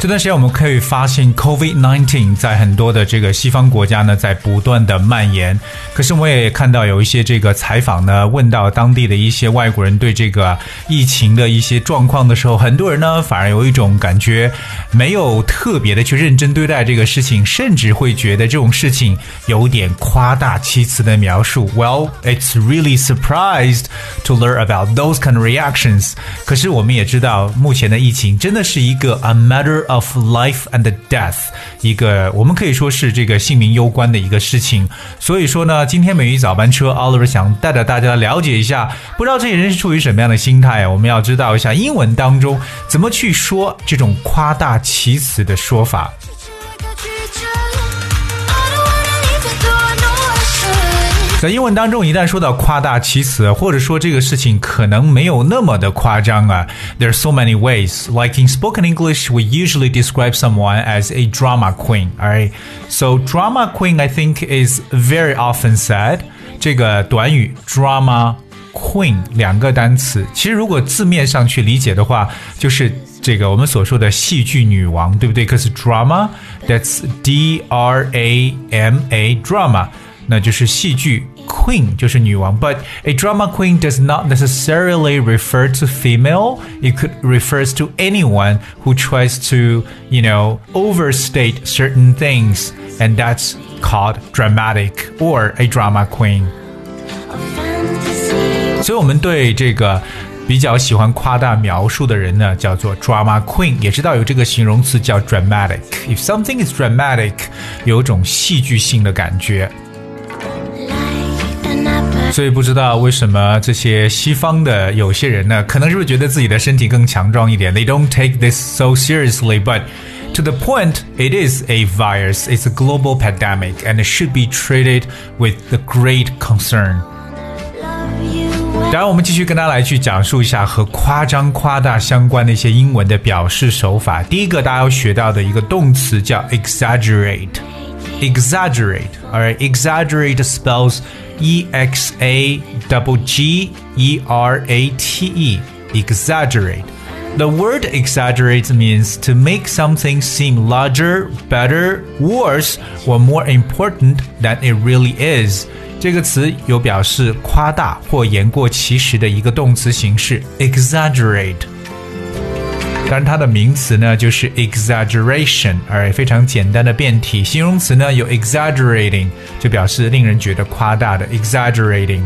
这段时间我们可以发现，COVID-19 在很多的这个西方国家呢，在不断的蔓延。可是我也看到有一些这个采访呢，问到当地的一些外国人对这个疫情的一些状况的时候，很多人呢反而有一种感觉，没有特别的去认真对待这个事情，甚至会觉得这种事情有点夸大其词的描述。Well, it's really surprised to learn about those kind of reactions. 可是我们也知道，目前的疫情真的是一个 a matter of life and death，一个我们可以说是这个性命攸关的一个事情。所以说呢，今天美语早班车，Oliver 想带着大家了解一下，不知道这些人是处于什么样的心态啊？我们要知道一下英文当中怎么去说这种夸大其词的说法。在英文当中，一旦说到夸大其词，或者说这个事情可能没有那么的夸张啊，there are so many ways. Like in spoken English, we usually describe someone as a drama queen. Alright, so drama queen, I think, is very often said. 这个短语 drama queen 两个单词，其实如果字面上去理解的话，就是这个我们所说的戏剧女王，对不对？可是 drama that's D R A M A drama， 那就是戏剧 queen 就是女王。But a drama queen does not necessarily refer to female. It could refers to anyone who tries to, you know, overstate certain things, and that's called dramatic or a drama queen. A fantasy. 所以我们对这个比较喜欢夸大描述的人呢，叫做 drama queen，也知道有这个形容词叫 dramatic。If something is dramatic，有种戏剧性的感觉。 Like an apple. 所以不知道为什么这些西方的有些人呢，可能是不是觉得自己的身体更强壮一点？They don't take this so seriously, but to the point, it is a virus. It's a global pandemic, and it should be treated with the great concern. Love you. 当然，我们继续跟大家来去讲述一下和夸张、夸大相关的一些英文的表示手法。第一个大家要学到的一个动词叫 exaggerate。exaggerate, alright, exaggerate spells E X A double G E R A T E. Exaggerate. The word exaggerate means to make something seem larger, better, worse, or more important than it really is. 这个词有表示夸大或言过其实的一个动词形式，exaggerate。 当然，它的名词呢就是 exaggeration，而非常简单的变体。形容词呢有 exaggerating，就表示令人觉得夸大的 exaggerating。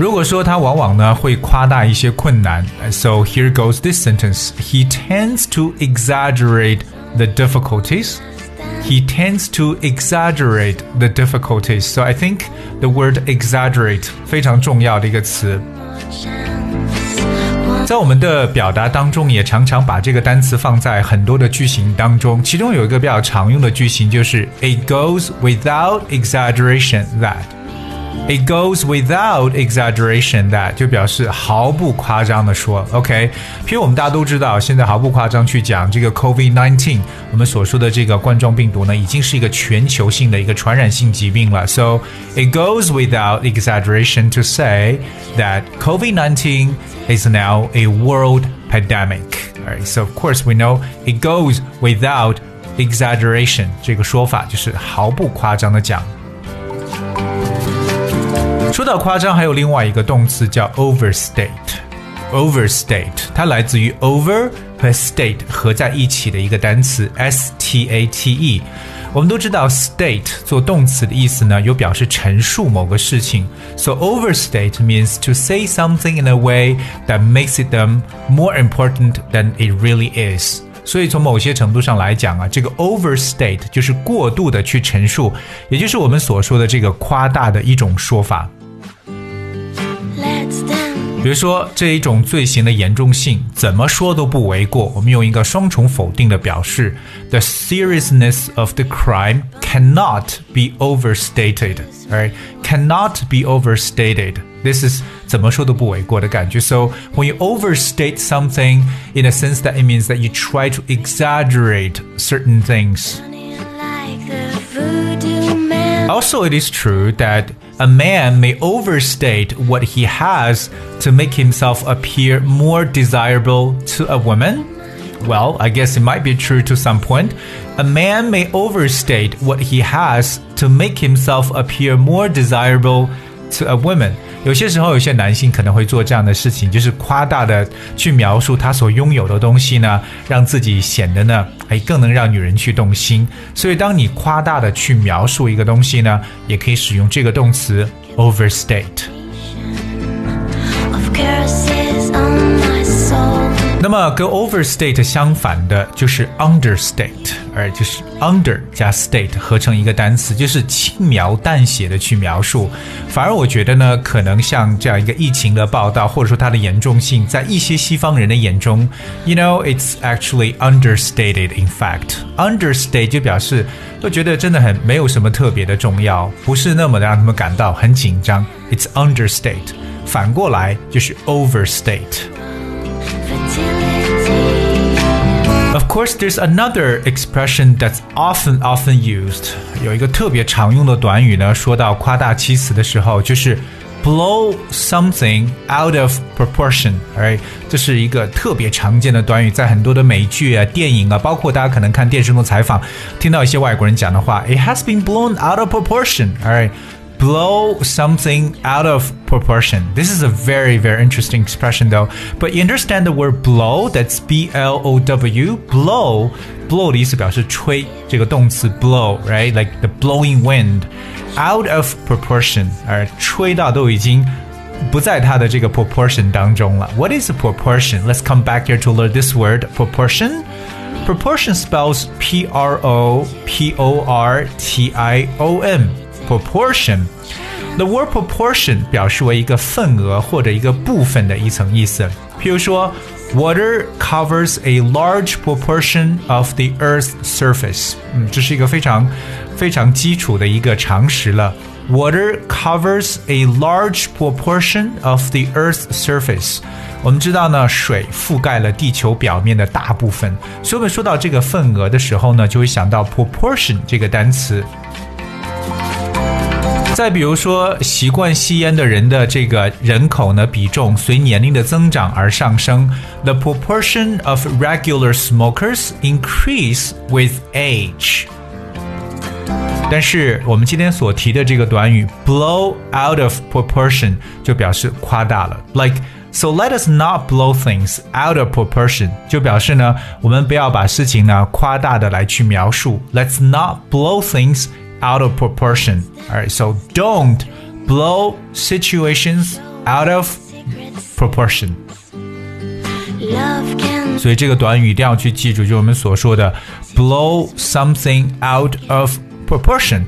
如果说他往往呢会夸大一些困难，so here goes this sentence: He tends to exaggerate the difficulties. He tends to exaggerate the difficulties. So I think the word exaggerate 非常重要的一个词。 在我们的表达当中，也常常把这个单词放在很多的句型当中。其中有一个比较常用的句型就是 "It goes without exaggeration that." It goes without exaggeration that 就表示毫不夸张的说，OK。譬如我们大家都知道，现在毫不夸张去讲这个 COVID-19，我们所说的这个冠状病毒呢，已经是一个全球性的一个传染性疾病了。So it goes without exaggeration to say that COVID-19 is now a world pandemic. Alright, so of course we know it goes without exaggeration 这个说法就是毫不夸张的讲。 说到夸张，还有另外一个动词叫 overstate。overstate 它来自于 over 和 state 合在一起的一个单词 s t a t e。我们都知道 state 做动词的意思呢，有表示陈述某个事情。So overstate means to say something in a way that makes it them more important than it really is。所以从某些程度上来讲啊，这个 overstate 就是过度的去陈述，也就是我们所说的这个夸大的一种说法。 Let's dance. 比如说这一种罪行的严重性，怎么说都不为过。我们用一个双重否定的表示：The seriousness of the crime cannot be overstated. Right? Cannot be overstated. This is 怎么说都不为过的感觉。So when you overstate something, in a sense that it means that you try to exaggerate certain things. Like the voodoo man. Also, it is true that a man may overstate what he has to make himself appear more desirable to a woman. Well, I guess it might be true to some point. A man may overstate what he has to make himself appear more desirable to a woman. 有些时候，有些男性可能会做这样的事情，就是夸大的去描述他所拥有的东西呢，让自己显得呢，哎，更能让女人去动心。所以，当你夸大的去描述一个东西呢，也可以使用这个动词 overstate。My soul. 那么跟 overstate 相反的就是 understate，而就是 under 加 state 合成一个单词，就是轻描淡写的去描述。反而我觉得呢，可能像这样一个疫情的报道，或者说它的严重性，在一些西方人的眼中，you know it's actually understated. In fact, understate 就表示都觉得真的很没有什么特别的重要，不是那么的让他们感到很紧张。It's understate。反过来就是 overstate。Of course, there's another expression that's often often used. 有一个特别常用的短语呢，说到夸大其词的时候，就是 blow something out of proportion。Right，这是一个特别常见的短语，在很多的美剧啊、电影啊，包括大家可能看电视中的采访，听到一些外国人讲的话，It has been blown out of proportion. Alright. blow something out of proportion. This is a very, very interesting expression though. But you understand the word blow? That's B L O W. Blow. Blow 的意思表示吹，这个动词 blow, right? Like the blowing wind. Out of proportion. 而吹到都已经不在它的这个 proportion 当中了。What is a proportion? Let's come back here to learn this word, proportion. Proportion spells P R O P O R T I O N. Proportion. The word proportion 表示为一个份额或者一个部分的一层意思。譬如说，Water covers a large proportion of the Earth's surface。嗯，这是一个非常非常基础的一个常识了。Water covers a large proportion of the Earth's surface。我们知道呢，水覆盖了地球表面的大部分，所以我们说到这个份额的时候呢，就会想到 proportion 这个单词。 再比如说，习惯吸烟的人的这个人口呢比重随年龄的增长而上升。The proportion of regular smokers increase with age。但是我们今天所提的这个短语 blow out of proportion 就表示夸大了，like。So let us not blow things out of proportion，就表示呢，我们不要把事情呢夸大的来去描述。Let's not blow things out of proportion. Alright, so don't blow situations out of proportion. Love can 所以这个短语一定要去记住，就是我们所说的 blow something out of proportion。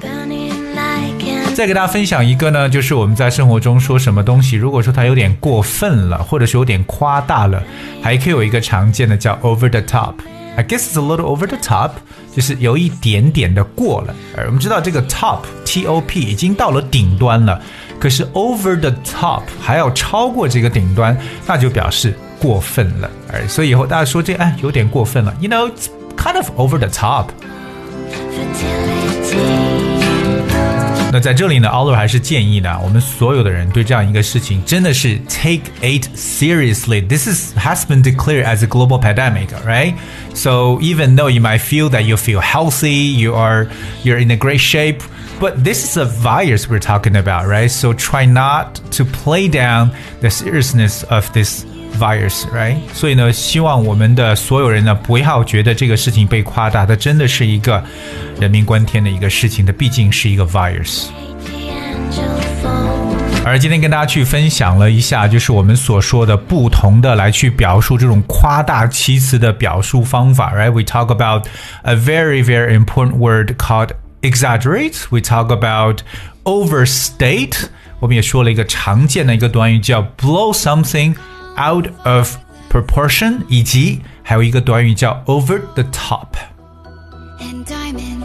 burning like an 再给大家分享一个呢，就是我们在生活中说什么东西，如果说它有点过分了，或者是有点夸大了，还可以有一个常见的叫 over the top。I guess it's a little over the top， 就是有一点点的过了。而我们知道这个 top T O P 已经到了顶端了，可是 over the top 还要超过这个顶端，那就表示过分了。而所以以后大家说这哎有点过分了，you know kind of over the top。fertility. 那在这里呢，Oliver 还是建议呢，我们所有的人对这样一个事情真的是 take it seriously. This is has been declared as a global pandemic, right? So even though you might feel that you feel healthy, you are you're in a great shape, but this is a virus we're talking about, right? So try not to play down the seriousness of this virus, right？所以呢，希望我们的所有人呢，不要觉得这个事情被夸大，它真的是一个人命关天的一个事情，它毕竟是一个 virus。 The angel fall. 而今天跟大家去分享了一下，就是我们所说的不同的来去表述这种夸大其词的表述方法，right? We talk about a very very important word called exaggerate. We talk about overstate. 我们也说了一个常见的一个短语叫 blow something out of proportion，以及还有一个短语叫 over the top。 and diamond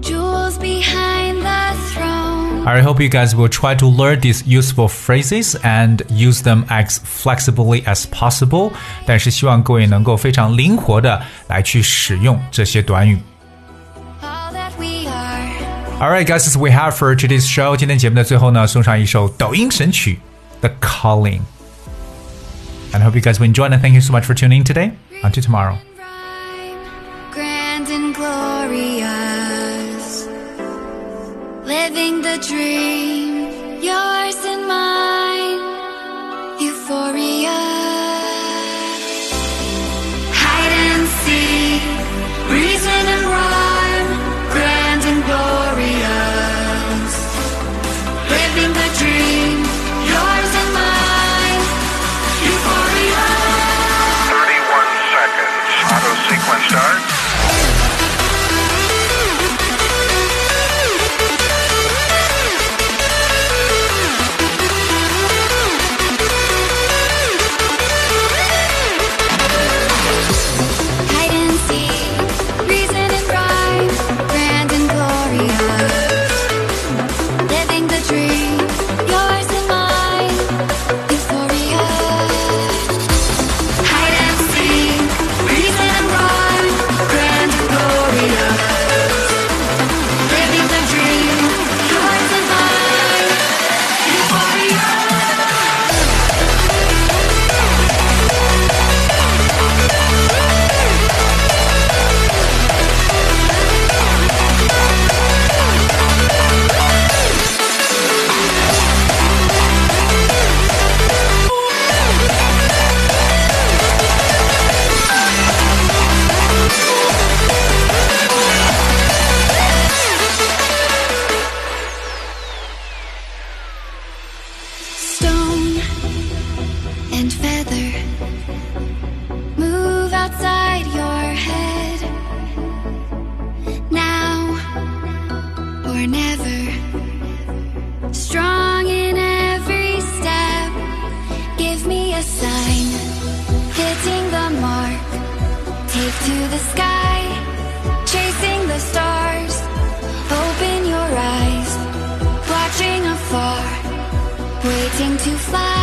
jewels behind the throne. I hope you guys will try to learn these useful phrases and use them as flexibly as possible. 但是希望各位能够非常灵活的来去使用这些短语。 All that we are. Alright, guys, this is we have for today's show. 今天节目的最后呢，送上一首抖音神曲《The Calling》。 And I hope you guys will enjoy and thank you so much for tuning in today. Until tomorrow. Grand and glorious, living the dream, waiting to